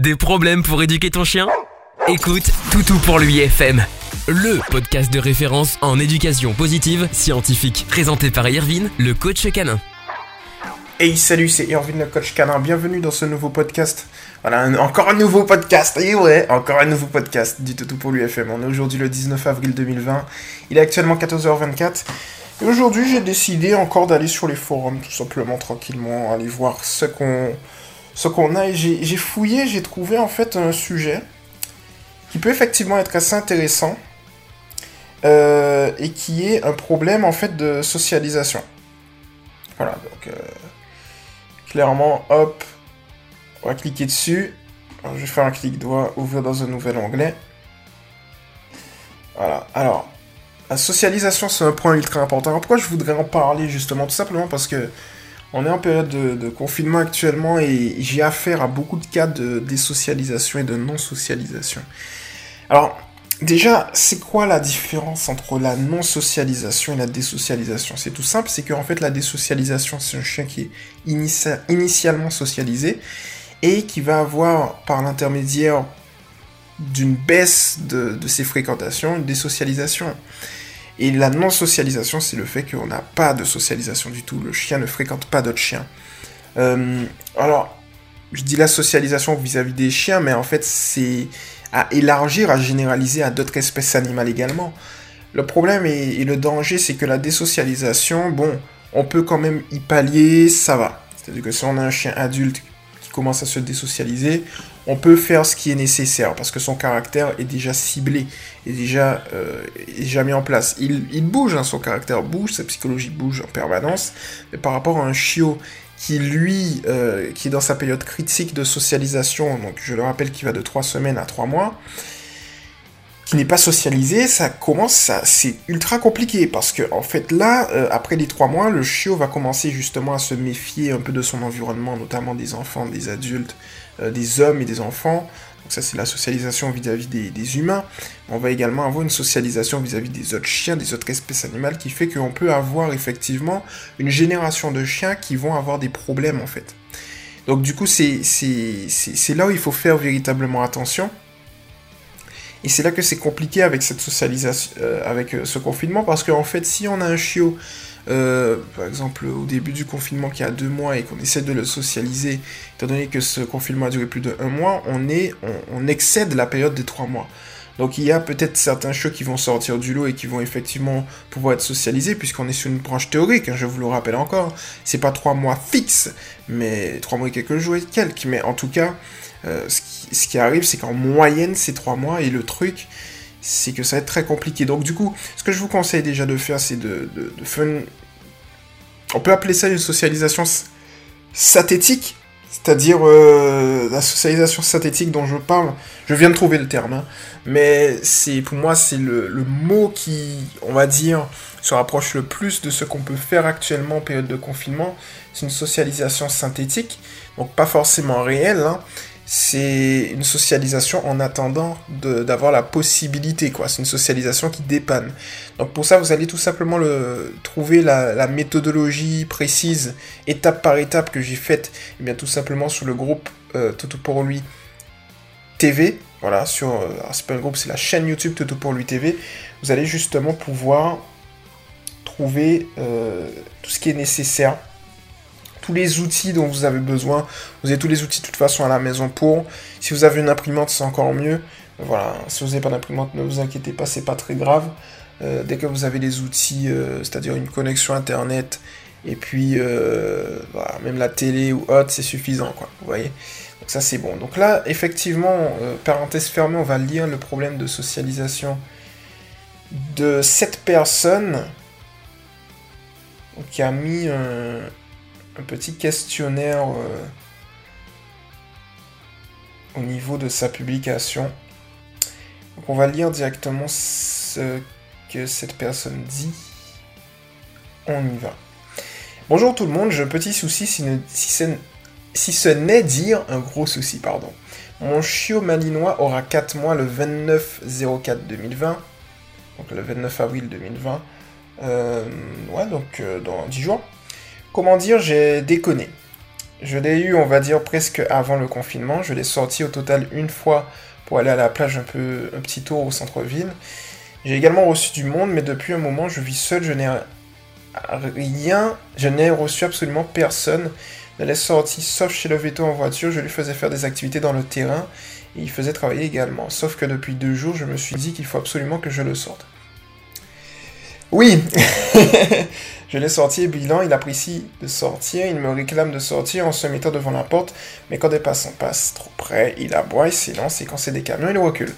Des problèmes pour éduquer ton chien? Écoute Toutou pour lui FM, le podcast de référence en éducation positive scientifique, présenté par Irvine, le coach canin. Hey salut, c'est Irvine le coach canin, bienvenue dans ce nouveau podcast. Voilà, encore un nouveau podcast, et ouais, encore un nouveau podcast du Toutou pour l'UFM. On est aujourd'hui le 19 avril 2020, il est actuellement 14h24. Et aujourd'hui j'ai décidé encore d'aller sur les forums, tout simplement, tranquillement, aller voir ce qu'on ce qu'on a. Et j'ai fouillé, j'ai trouvé en fait un sujet qui peut effectivement être assez intéressant. Euh, et qui est un problème en fait de socialisation. Voilà, donc euh, clairement, hop, on va cliquer dessus. je vais faire un clic droit, ouvrir dans un nouvel onglet. Voilà, alors, la socialisation c'est un point ultra important. pourquoi je voudrais en parler justement? Tout simplement parce que on est en période de, confinement actuellement et j'ai affaire à beaucoup de cas de désocialisation et de non-socialisation. Alors, déjà, c'est quoi la différence entre la non-socialisation et la désocialisation? C'est tout simple, c'est qu'en fait, la désocialisation, c'est un chien qui est initialement socialisé et qui va avoir, par l'intermédiaire d'une baisse de, de ses fréquentations, une désocialisation. Et la non-socialisation, c'est le fait qu'on n'a pas de socialisation du tout. Le chien ne fréquente pas d'autres chiens. Euh, alors, je dis la socialisation vis-à-vis des chiens, mais en fait, c'est à élargir, à généraliser à d'autres espèces animales également. Le problème et, le danger, c'est que la désocialisation, bon, on peut quand même y pallier, ça va. C'est-à-dire que si on a un chien adulte commence à se désocialiser, on peut faire ce qui est nécessaire parce que son caractère est déjà ciblé, est déjà, euh, mis en place. Il, bouge, hein, son caractère bouge, sa psychologie bouge en permanence, mais par rapport à un chiot qui lui, euh, qui est dans sa période critique de socialisation, donc je le rappelle qui va de 3 semaines à 3 mois, qui n'est pas socialisé, ça commence, c'est ultra compliqué parce que en fait là, euh, après les 3 mois, le chiot va commencer justement à se méfier un peu de son environnement, notamment des enfants, des adultes, euh, des hommes et des enfants. Donc ça c'est la socialisation vis-à-vis des, humains. On va également avoir une socialisation vis-à-vis des autres chiens, des autres espèces animales, qui fait qu'on peut avoir effectivement une génération de chiens qui vont avoir des problèmes en fait. Donc du coup c'est là où il faut faire véritablement attention. Et c'est là que c'est compliqué avec cette socialisation, euh, avec euh, ce confinement, parce qu'en fait, si on a un chiot euh, par exemple au début du confinement qui a deux mois et qu'on essaie de le socialiser, étant donné que ce confinement a duré plus de un mois, on, est, on, excède la période des trois mois. Donc il y a peut-être certains chiots qui vont sortir du lot et qui vont effectivement pouvoir être socialisés, puisqu'on est sur une branche théorique, hein, je vous le rappelle encore. C'est pas trois mois fixes, mais trois mois et quelques jours et quelques. Mais en tout cas, euh, ce, ce, qui, arrive, c'est qu'en moyenne, c'est trois mois, et le truc, c'est que ça va être très compliqué. Donc du coup, ce que je vous conseille déjà de faire, c'est de, de, de On peut appeler ça une socialisation synthétique, c'est-à-dire euh, la socialisation synthétique dont je parle. Je viens de trouver le terme, hein. mais c'est pour moi c'est le, le, mot qui, on va dire, se rapproche le plus de ce qu'on peut faire actuellement en période de confinement. C'est une socialisation synthétique, donc pas forcément réelle. Hein c'est une socialisation en attendant d'avoir la possibilité, quoi. C'est une socialisation qui dépanne. Donc pour ça, vous allez tout simplement le, trouver la, méthodologie précise, étape par étape, que j'ai faite, eh bien tout simplement sur le groupe euh, pour lui TV. Voilà, sur, euh, c'est pas un groupe, c'est la chaîne YouTube Toto pour lui TV. Vous allez justement pouvoir trouver euh, tout ce qui est nécessaire tous les outils dont vous avez besoin. Vous avez tous les outils de toute façon à la maison pour. Si vous avez une imprimante, c'est encore mieux. Voilà, si vous n'avez pas d'imprimante, ne vous inquiétez pas, c'est pas très grave. Euh, dès que vous avez les outils, euh, c'est-à-dire une connexion internet, et puis euh, même la télé ou autre, c'est suffisant, quoi. Vous voyez? Donc ça c'est bon. Donc là, effectivement, parenthèse fermée, on va lire le problème de socialisation de cette personne qui a mis un petit questionnaire euh, au niveau de sa publication. Donc on va lire directement ce que cette personne dit. On y va. Bonjour tout le monde, j'ai un petit souci si, si ce n'est dire un gros souci, pardon. Mon chiot malinois aura 4 mois le 29 04 2020, donc le 29 avril 2020. Euh, ouais, donc euh, dans 10 jours. Comment dire, j'ai déconné. je l'ai eu, on va dire, presque avant le confinement. Je l'ai sorti au total une fois pour aller à la plage un peu, un petit tour au centre-ville. J'ai également reçu du monde, mais depuis un moment, je vis seul, je n'ai rien, je n'ai reçu absolument personne. Je l'ai sorti sauf chez le veto en voiture, je lui faisais faire des activités dans le terrain et il faisait travailler également. Sauf que depuis deux jours, je me suis dit qu'il faut absolument que je le sorte. Oui, je l'ai sorti bilan, il apprécie de sortir, il me réclame de sortir en se mettant devant la porte, mais quand des passants passent trop près, il aboie, il s'élance et quand c'est des camions, il recule.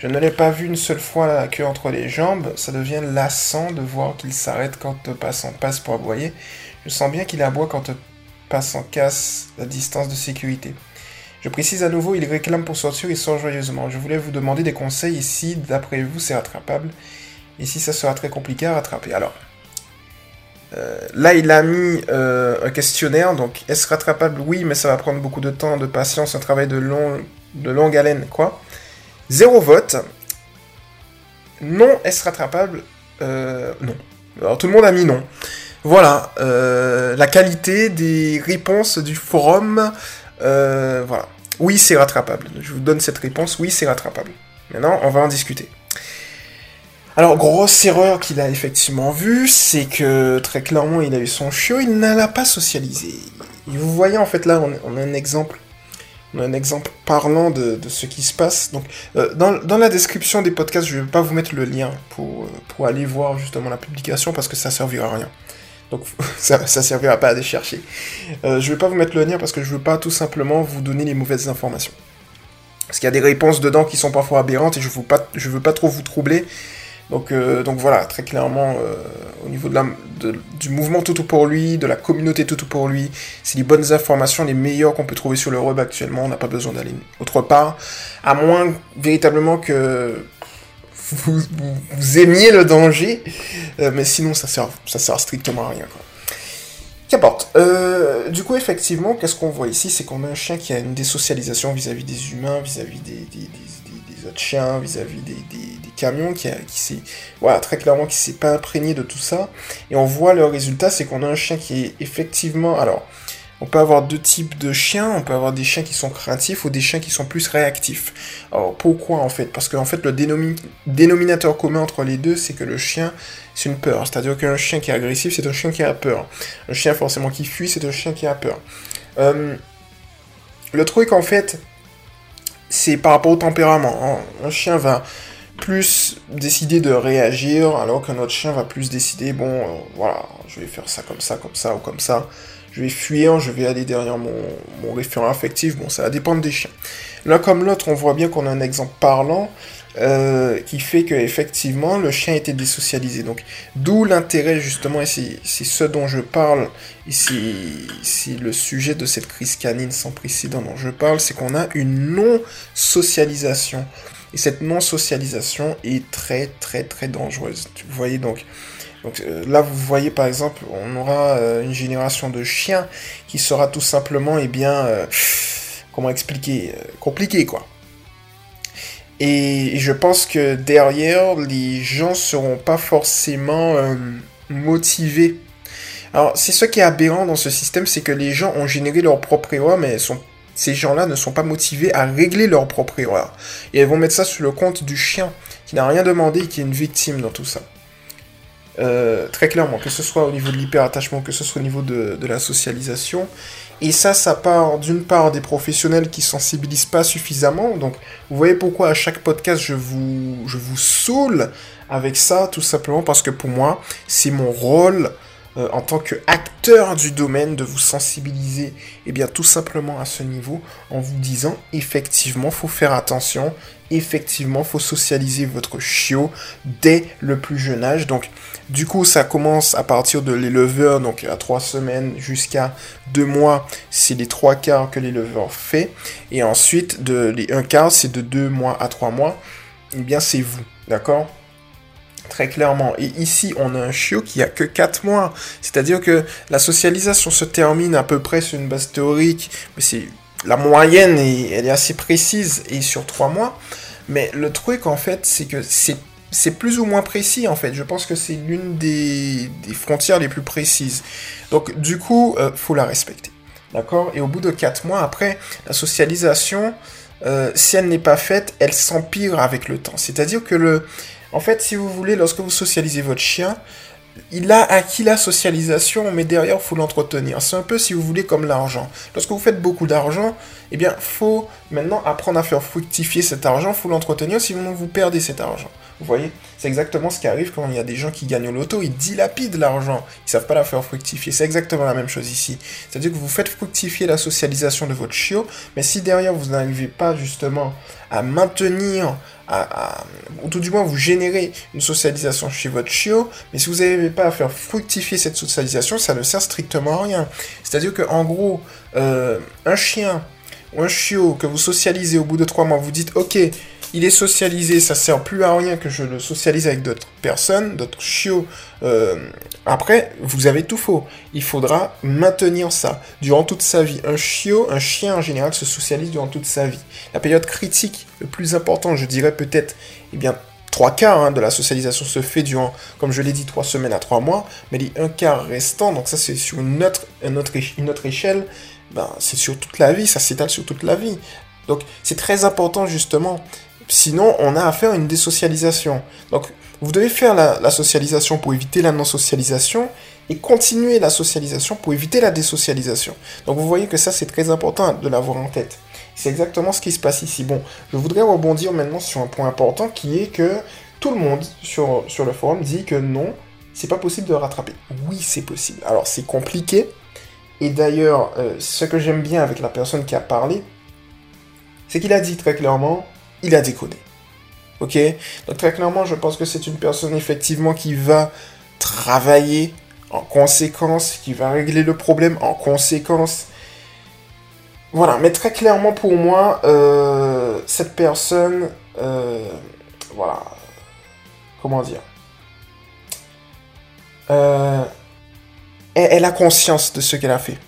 Je ne l'ai pas vu une seule fois la queue entre les jambes, ça devient lassant de voir qu'il s'arrête quand un passant passe pour aboyer. Je sens bien qu'il aboie quand un passant casse la distance de sécurité. Je précise à nouveau, il réclame pour sortir et sort joyeusement. Je voulais vous demander des conseils ici, d'après vous, c'est rattrapable? Ici, ça sera très compliqué à rattraper. Alors, euh, là, il a mis euh, un questionnaire. Donc, est-ce rattrapable? Oui, mais ça va prendre beaucoup de temps, de patience, un travail de, long, de longue haleine. Quoi Zéro vote. Non, est-ce rattrapable? Euh, Non. Alors, tout le monde a mis non. Voilà. la qualité des réponses du forum. voilà. Oui, c'est rattrapable. Je vous donne cette réponse. Oui, c'est rattrapable. Maintenant, on va en discuter. Alors, grosse erreur qu'il a effectivement vue, c'est que très clairement, il a eu son chiot, il n'a l'a pas socialisé. vous voyez, en fait, là, on, a un exemple. On a un exemple parlant de, ce qui se passe. Donc, euh, dans, la description des podcasts, je ne vais pas vous mettre le lien pour, euh, pour aller voir justement la publication parce que ça servira à rien. Donc, ça, ne servira pas à aller chercher. Euh, je ne vais pas vous mettre le lien parce que je ne veux pas tout simplement vous donner les mauvaises informations. Parce qu'il y a des réponses dedans qui sont parfois aberrantes et je ne veux pas trop vous troubler. Donc, euh, donc voilà, très clairement, euh, au niveau de du mouvement Toutou pour lui, de la communauté Toutou pour lui, c'est les bonnes informations, les meilleures qu'on peut trouver sur le web actuellement. On n'a pas besoin d'aller autre part, à moins véritablement que vous, aimiez le danger, euh, mais sinon ça sert, ça sert strictement à rien. Qu'importe. du coup, effectivement, qu'est-ce qu'on voit ici? C'est qu'on a un chien qui a une désocialisation vis-à-vis des humains, vis-à-vis des, autres chiens, vis-à-vis des, qui, s'est, voilà, très clairement, qui s'est pas imprégné de tout ça. Et on voit le résultat, c'est qu'on a un chien qui est effectivement, alors, on peut avoir deux types de chiens, on peut avoir des chiens qui sont craintifs ou des chiens qui sont plus réactifs. Alors pourquoi en fait? Parce qu'en fait le dénominateur commun entre les deux, c'est que le chien, c'est une peur. C'est-à-dire qu'un chien qui est agressif, c'est un chien qui a peur. Un chien forcément qui fuit, c'est un chien qui a peur. Euh, le truc en fait, c'est par rapport au tempérament. Un chien va plus décider de réagir, alors qu'un autre chien va plus décider, bon, euh, voilà, je vais faire ça comme ça, comme ça ou comme ça. Je vais fuir, je vais aller derrière mon, référent affectif, bon, ça va dépendre des chiens. L'un comme l'autre, on voit bien qu'on a un exemple parlant euh, qui fait que effectivement le chien était désocialisé. Donc, d'où l'intérêt justement, et c'est ce dont je parle, et c'est le sujet de cette crise canine sans précédent dont je parle, c'est qu'on a une non-socialisation. Et cette non-socialisation est très très très dangereuse. Vous voyez donc, donc euh, là vous voyez par exemple, on aura euh, une génération de chiens qui sera tout simplement, et eh bien, euh, comment expliquer, compliqué quoi. Et je pense que derrière, les gens seront pas forcément motivés. Alors, c'est ce qui est aberrant dans ce système, c'est que les gens ont généré leur propre erreur, mais sont ces gens-là ne sont pas motivés à régler leur propre erreur. Et elles vont mettre ça sur le compte du chien, qui n'a rien demandé et qui est une victime dans tout ça. Euh, très clairement, que ce soit au niveau de l'hyperattachement, que ce soit au niveau de, la socialisation. Et ça, ça part d'une part des professionnels qui sensibilisent pas suffisamment. Donc, vous voyez pourquoi à chaque podcast, je vous, je vous saoule avec ça, tout simplement parce que pour moi, c'est mon rôle euh, en tant qu'acteur du domaine, de vous sensibiliser, et eh bien tout simplement à ce niveau, en vous disant effectivement, faut faire attention, effectivement, faut socialiser votre chiot dès le plus jeune âge. Donc, du coup, ça commence à partir de l'éleveur, donc à 3 semaines jusqu'à 2 mois, c'est les 3 quarts que l'éleveur fait. Et ensuite, de, les 1 quart, c'est de 2 mois à 3 mois. Eh bien, c'est vous, d'accord? Très clairement. Et ici, on a un chiot qui a que 4 mois. C'est-à-dire que la socialisation se termine à peu près sur une base théorique, mais c'est la moyenne, et elle est assez précise, et sur 3 mois. Mais le truc, en fait, c'est que c'est plus ou moins précis en fait. Je pense que c'est l'une des, frontières les plus précises. Donc du coup, euh, faut la respecter. D'accord? Et au bout de 4 mois, après, la socialisation, euh, si elle n'est pas faite, elle s'empire avec le temps. C'est-à-dire que le... En fait, si vous voulez, lorsque vous socialisez votre chien, il a acquis la socialisation, mais derrière, faut l'entretenir. C'est un peu, si vous voulez, comme l'argent. Lorsque vous faites beaucoup d'argent, eh bien, faut maintenant apprendre à faire fructifier cet argent, faut l'entretenir, sinon vous perdez cet argent. Vous voyez? C'est exactement ce qui arrive quand il y a des gens qui gagnent au loto, ils dilapident l'argent, ils savent pas la faire fructifier. C'est exactement la même chose ici. C'est-à-dire que vous faites fructifier la socialisation de votre chiot, mais si derrière vous n'arrivez pas justement à maintenir, à, ou tout du moins vous générez une socialisation chez votre chiot, mais si vous n'arrivez pas à faire fructifier cette socialisation, ça ne sert strictement à rien. C'est-à-dire que en gros, euh, un chien ou un chiot que vous socialisez au bout de trois mois, vous dites ok, il est socialisé, ça sert plus à rien que je le socialise avec d'autres personnes, d'autres chiots. Euh, après, vous avez tout faux. Il faudra maintenir ça durant toute sa vie. Un chiot, un chien en général se socialise durant toute sa vie. La période critique, le plus important, je dirais peut-être, eh bien, trois quarts hein, de la socialisation se fait durant, comme je l'ai dit, trois semaines à trois mois, mais les un quart restant, donc ça c'est sur une autre, une autre, une autre échelle, ben, c'est sur toute la vie, ça s'étale sur toute la vie. Donc c'est très important justement Sinon, on a affaire à une désocialisation. Donc, vous devez faire la, socialisation pour éviter la non-socialisation et continuer la socialisation pour éviter la désocialisation. Donc, vous voyez que ça, c'est très important de l'avoir en tête. C'est exactement ce qui se passe ici. Bon, je voudrais rebondir maintenant sur un point important qui est que tout le monde sur, sur le forum dit que non, c'est pas possible de rattraper. Oui, c'est possible. Alors, c'est compliqué. Et d'ailleurs, euh, ce que j'aime bien avec la personne qui a parlé, c'est qu'il a dit très clairement il a déconné. Ok? Donc très clairement, je pense que c'est une personne effectivement qui va travailler en conséquence, qui va régler le problème en conséquence. Voilà, mais très clairement pour moi, euh, cette personne, euh, voilà, comment dire, euh, elle, a conscience de ce qu'elle a fait.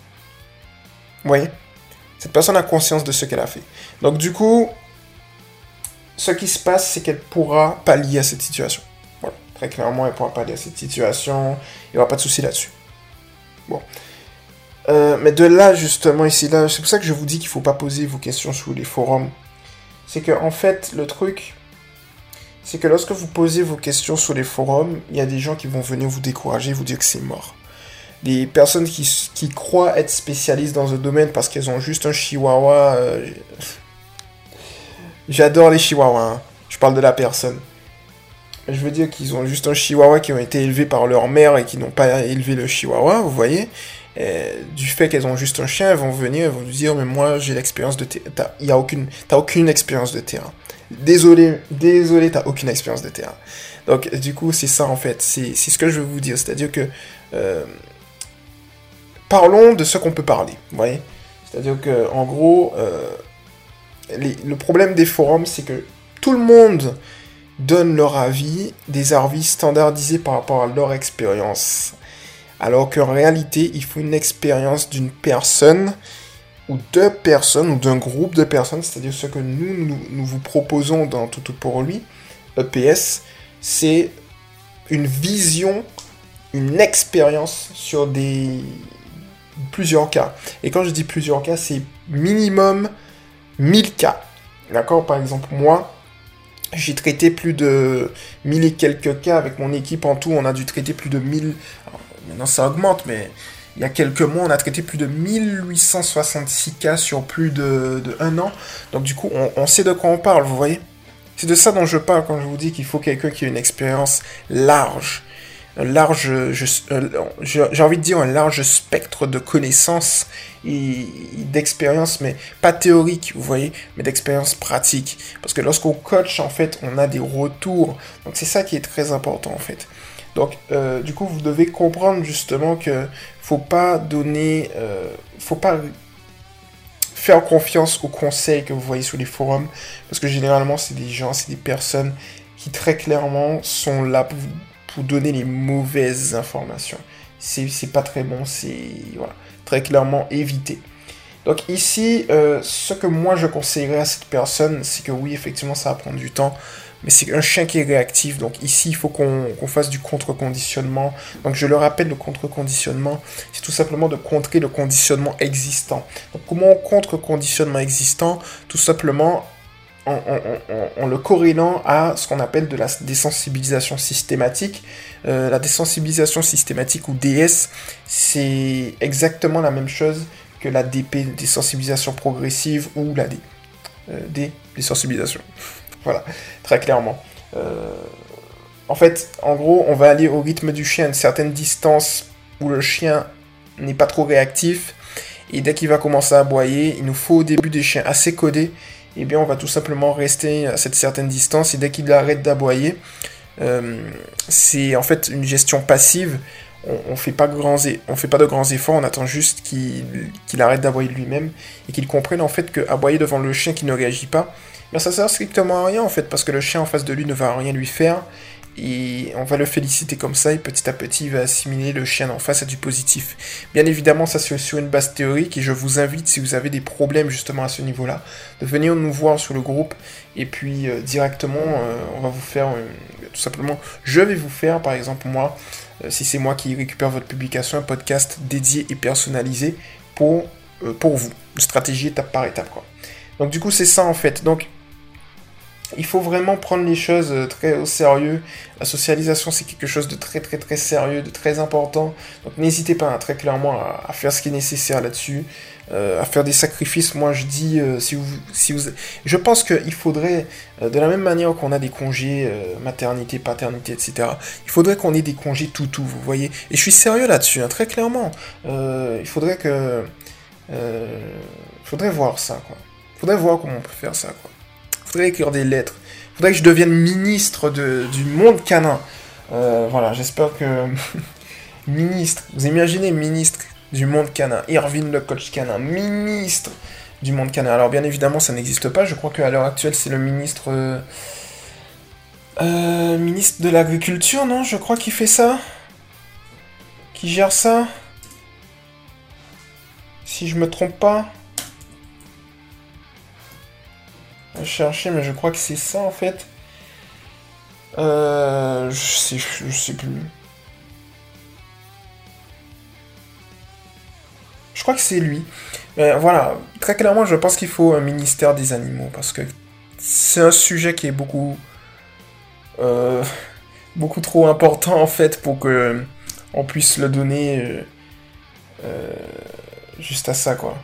Vous voyez? Cette personne a conscience de ce qu'elle a fait. Donc du coup, ce qui se passe, c'est qu'elle pourra pallier à cette situation. Voilà. Très clairement, elle pourra pallier à cette situation. Il n'y aura pas de souci là-dessus. Bon. Euh, mais de là, justement, ici, là, c'est pour ça que je vous dis qu'il ne faut pas poser vos questions sur les forums. C'est que, en fait, le truc, c'est que lorsque vous posez vos questions sur les forums, il y a des gens qui vont venir vous décourager, vous dire que c'est mort. Des personnes qui, croient être spécialistes dans un domaine parce qu'elles ont juste un chihuahua. Euh, J'adore les chihuahuas. Hein. Je parle de la personne. Je veux dire qu'ils ont juste un chihuahua qui ont été élevés par leur mère et qui n'ont pas élevé le chihuahua, vous voyez. du fait qu'elles ont juste un chien, elles vont venir, elles vont nous dire, mais moi j'ai l'expérience de terrain. A aucune, t'as aucune expérience de terrain. Désolé, désolé, t'as aucune expérience de terrain. Donc du coup c'est ça en fait, c'est ce que je veux vous dire, c'est-à-dire que euh, parlons de ce qu'on peut parler, vous voyez. C'est-à-dire que en gros, euh, le problème des forums, c'est que tout le monde donne leur avis, des avis standardisés par rapport à leur expérience. Alors qu'en réalité, il faut une expérience d'une personne ou deux personnes ou d'un groupe de personnes, c'est-à-dire ce que nous, nous, vous proposons dans Tout, pour lui, EPS, c'est une vision, une expérience sur des plusieurs cas. Et quand je dis plusieurs cas, c'est minimum 1000 cas. D'accord Par exemple, moi, j'ai traité plus de 1000 et quelques cas avec mon équipe en tout. On a dû traiter plus de 1000. maintenant, ça augmente, mais il y a quelques mois, on a traité plus de 1866 cas sur plus de, de un an. Donc, du coup, on, on sait de quoi on parle, vous voyez C'est de ça dont je parle quand je vous dis qu'il faut quelqu'un qui a une expérience large un large, j'ai envie de dire un large spectre de connaissances et, d'expérience, mais pas théorique, vous voyez, mais d'expérience pratique. Parce que lorsqu'on coach, en fait, on a des retours. Donc c'est ça qui est très important, en fait. Donc, euh, du coup, vous devez comprendre justement que faut pas donner, euh, faut pas faire confiance aux conseils que vous voyez sur les forums, parce que généralement, c'est des gens, c'est des personnes qui très clairement sont là pour vous donner les mauvaises informations. C'est pas très bon, c'est voilà, très clairement éviter. Donc ici, euh, ce que moi je conseillerais à cette personne, c'est que oui, effectivement, ça va prendre du temps, mais c'est un chien qui est réactif. Donc ici, il faut qu'on fasse du contre-conditionnement. Donc je le rappelle, le contre-conditionnement, c'est tout simplement de contrer le conditionnement existant. Donc comment on contre-conditionnement existant? Tout simplement en, le corrélant à ce qu'on appelle de la désensibilisation systématique. Euh, la désensibilisation systématique ou DS, c'est exactement la même chose que la DP, désensibilisation progressive, ou la D, euh, désensibilisation. voilà, très clairement. Euh, en fait, en gros, on va aller au rythme du chien à une certaine distance où le chien n'est pas trop réactif. Et dès qu'il va commencer à aboyer, il nous faut au début des chiens assez codés eh bien on va tout simplement rester à cette certaine distance et dès qu'il arrête d'aboyer, euh, c'est en fait une gestion passive. On, ne fait pas de grands efforts, on attend juste qu'il arrête d'aboyer lui-même et qu'il comprenne en fait que aboyer devant le chien qui ne réagit pas, ben ça sert strictement à rien en fait parce que le chien en face de lui ne va rien lui faire et on va le féliciter comme ça et petit à petit il va assimiler le chien en face à du positif. Bien évidemment ça c'est sur une base théorique et je vous invite si vous avez des problèmes justement à ce niveau-là de venir nous voir sur le groupe et puis euh, directement euh, on va vous faire euh, tout simplement je vais vous faire par exemple moi si c'est moi qui récupère votre publication un podcast dédié et personnalisé pour, pour vous, une stratégie étape par étape quoi. Donc du coup c'est ça en fait. Il faut vraiment prendre les choses euh, très au sérieux. La socialisation, c'est quelque chose de très très très sérieux, de très important. Donc n'hésitez pas hein, très clairement à, faire ce qui est nécessaire là-dessus, euh, à faire des sacrifices. Moi, je dis, euh, si, vous, si vous... Je pense qu'il faudrait, de la même manière qu'on a des congés maternité, paternité, etc., il faudrait qu'on ait des congés tout tout, vous voyez. Et je suis sérieux là-dessus, hein, très clairement. il faudrait que... Il faudrait voir ça, quoi. Il faudrait voir comment on peut faire ça, quoi faudrait écrire des lettres. Faudrait que je devienne ministre du monde canin. Euh, voilà, j'espère que... ministre, vous imaginez ministre du monde canin, Irvine le coach canin, ministre du monde canin. Alors bien évidemment ça n'existe pas, je crois qu'à l'heure actuelle c'est le ministre... Euh, euh, ministre de l'agriculture, non? Je crois qu'il fait ça. Qui gère ça? Si je me trompe pas. Chercher, mais je crois que c'est ça en fait. Euh, je sais, je sais plus. Je crois que c'est lui. Voilà, très clairement, je pense qu'il faut un ministère des animaux parce que c'est un sujet qui est beaucoup, euh, beaucoup trop important en fait pour que on puisse le donner euh juste à ça quoi.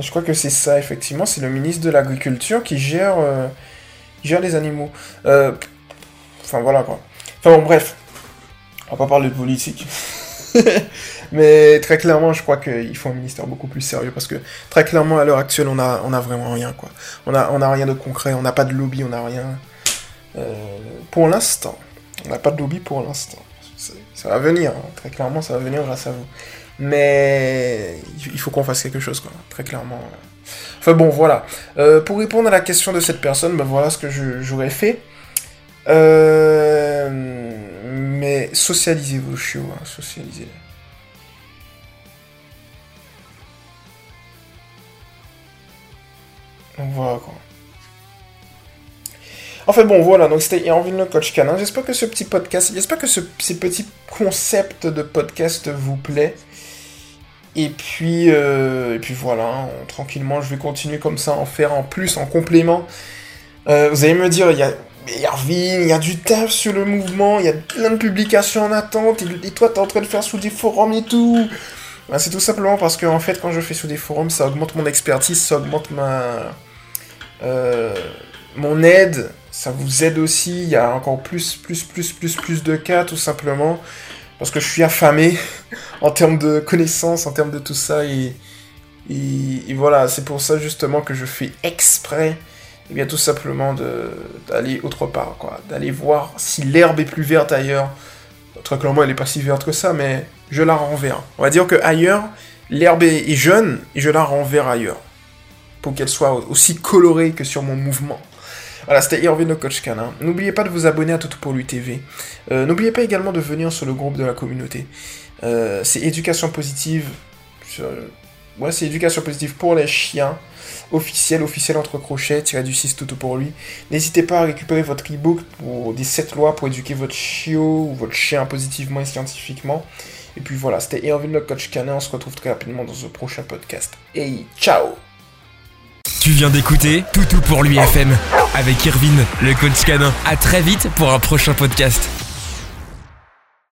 Je crois que c'est ça, effectivement. C'est le ministre de l'Agriculture qui gère, euh, gère les animaux. Euh, enfin, voilà, quoi. Enfin, bon, bref. On va pas parler de politique. Mais très clairement, je crois qu'il faut un ministère beaucoup plus sérieux parce que très clairement, à l'heure actuelle, on a, on a vraiment rien, quoi. On a, on a rien de concret, on n'a pas de lobby, on n'a rien. Euh, pour l'instant. On n'a pas de lobby pour l'instant. Ça va venir, hein. très clairement, ça va venir grâce à vous. Mais il faut qu'on fasse quelque chose, quoi, très clairement. Enfin bon, voilà. Euh, pour répondre à la question de cette personne, ben voilà ce que j'aurais fait. Euh, mais socialisez vos chiots, hein, socialisez. Donc voilà quoi. Enfin bon, voilà, donc c'était le Coach Canin. J'espère que ce petit podcast, j'espère que ce, ces petits concepts de podcast vous plaît. Et puis, euh, et puis voilà, tranquillement, je vais continuer comme ça, en faire en plus, en complément. Euh, vous allez me dire, il y a il y a du taf sur le mouvement, il y a plein de publications en attente, et, toi, t'es en train de faire sous des forums et tout. Ben, c'est tout simplement parce que, en fait, quand je fais sous des forums, ça augmente mon expertise, ça augmente ma... Euh, mon aide, ça vous aide aussi, il y a encore plus, plus, plus, plus, plus de cas, tout simplement parce que je suis affamé en termes de connaissances, en termes de tout ça, et, voilà, c'est pour ça justement que je fais exprès, eh bien tout simplement d'aller autre part, quoi, d'aller voir si l'herbe est plus verte ailleurs. Très clairement, elle est pas si verte que ça, mais je la renverrai. On va dire que ailleurs, l'herbe est, jeune, et je la renverrai ailleurs, pour qu'elle soit aussi colorée que sur mon mouvement. Voilà, c'était Irvine le coach canin. N'oubliez pas de vous abonner à Toto pour lui TV. Euh, N'oubliez pas également de venir sur le groupe de la communauté. Euh, c'est éducation positive. Ouais, c'est éducation positive pour les chiens. Officiel, officiel entre crochets, tiré du 6 Toto pour lui. N'hésitez pas à récupérer votre e-book pour des 7 lois pour éduquer votre chiot ou votre chien positivement et scientifiquement. Et puis voilà, c'était Irvine le coach canin. On se retrouve très rapidement dans un prochain podcast. Et ciao Tu viens d'écouter Toutou pour l'UFM avec Irvine, le coach canin. À très vite pour un prochain podcast.